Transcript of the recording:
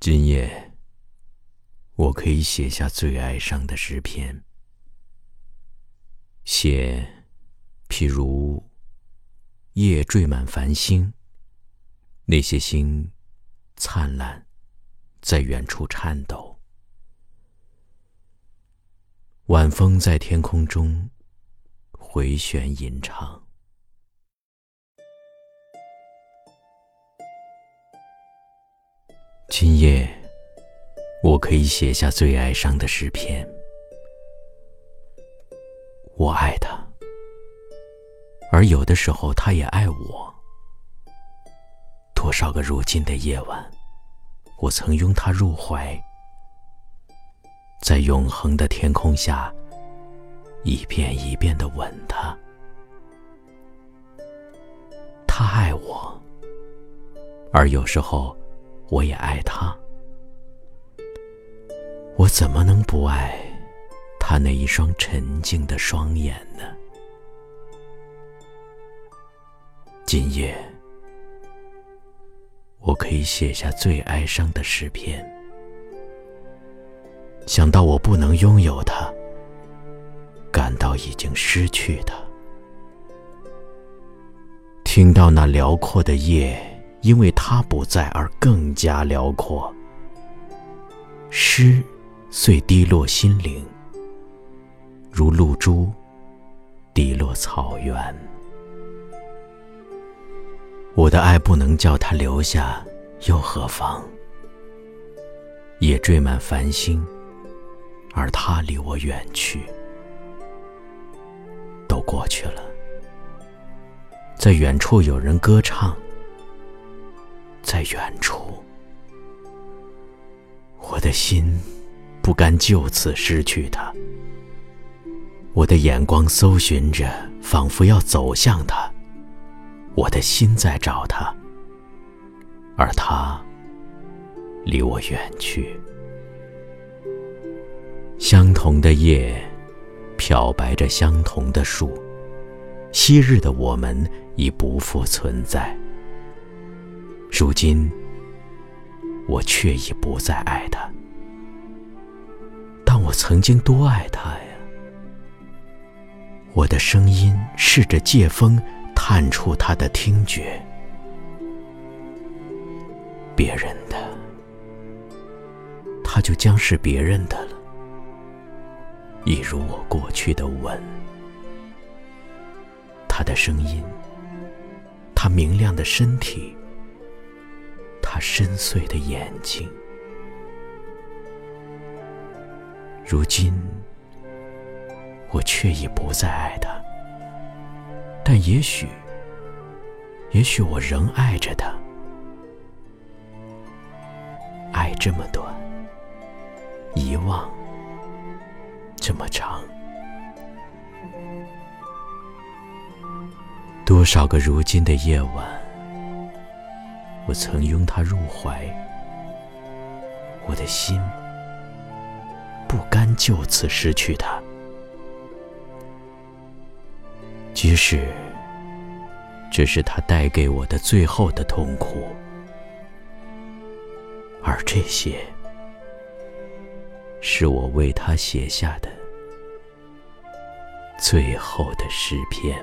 今夜，我可以写下最哀伤的诗篇，写，譬如夜缀满繁星，那些星灿烂，在远处颤抖，晚风在天空中回旋吟唱。今夜，我可以写下最哀伤的诗篇。我爱他，而有的时候他也爱我。多少个如今的夜晚，我曾拥他入怀，在永恒的天空下，一遍一遍的吻他。他爱我，而有时候。我也爱他，我怎么能不爱他那一双沉静的双眼呢？今夜，我可以写下最哀伤的诗篇。想到我不能拥有他，感到已经失去他，听到那辽阔的夜。因为他不在而更加辽阔，诗遂滴落心灵，如露珠滴落草原。我的爱不能叫他留下，又何妨？夜缀满繁星，而他离我远去，都过去了。在远处有人歌唱。在远处，我的心不甘就此失去他。我的眼光搜寻着，仿佛要走向他。我的心在找他，而他离我远去。相同的夜，漂白着相同的树。昔日的我们已不复存在。如今，我却已不再爱他，但我曾经多爱他呀！我的声音试着借风探出他的听觉，别人的，他就将是别人的了，一如我过去的吻。他的声音，他明亮的身体。深邃的眼睛，如今我却已不再爱他，但也许，也许我仍爱着他。爱这么短，遗忘这么长，多少个如今的夜晚。我曾拥他入怀，我的心不甘就此失去他，即使这是他带给我的最后的痛苦，而这些是我为他写下的最后的诗篇。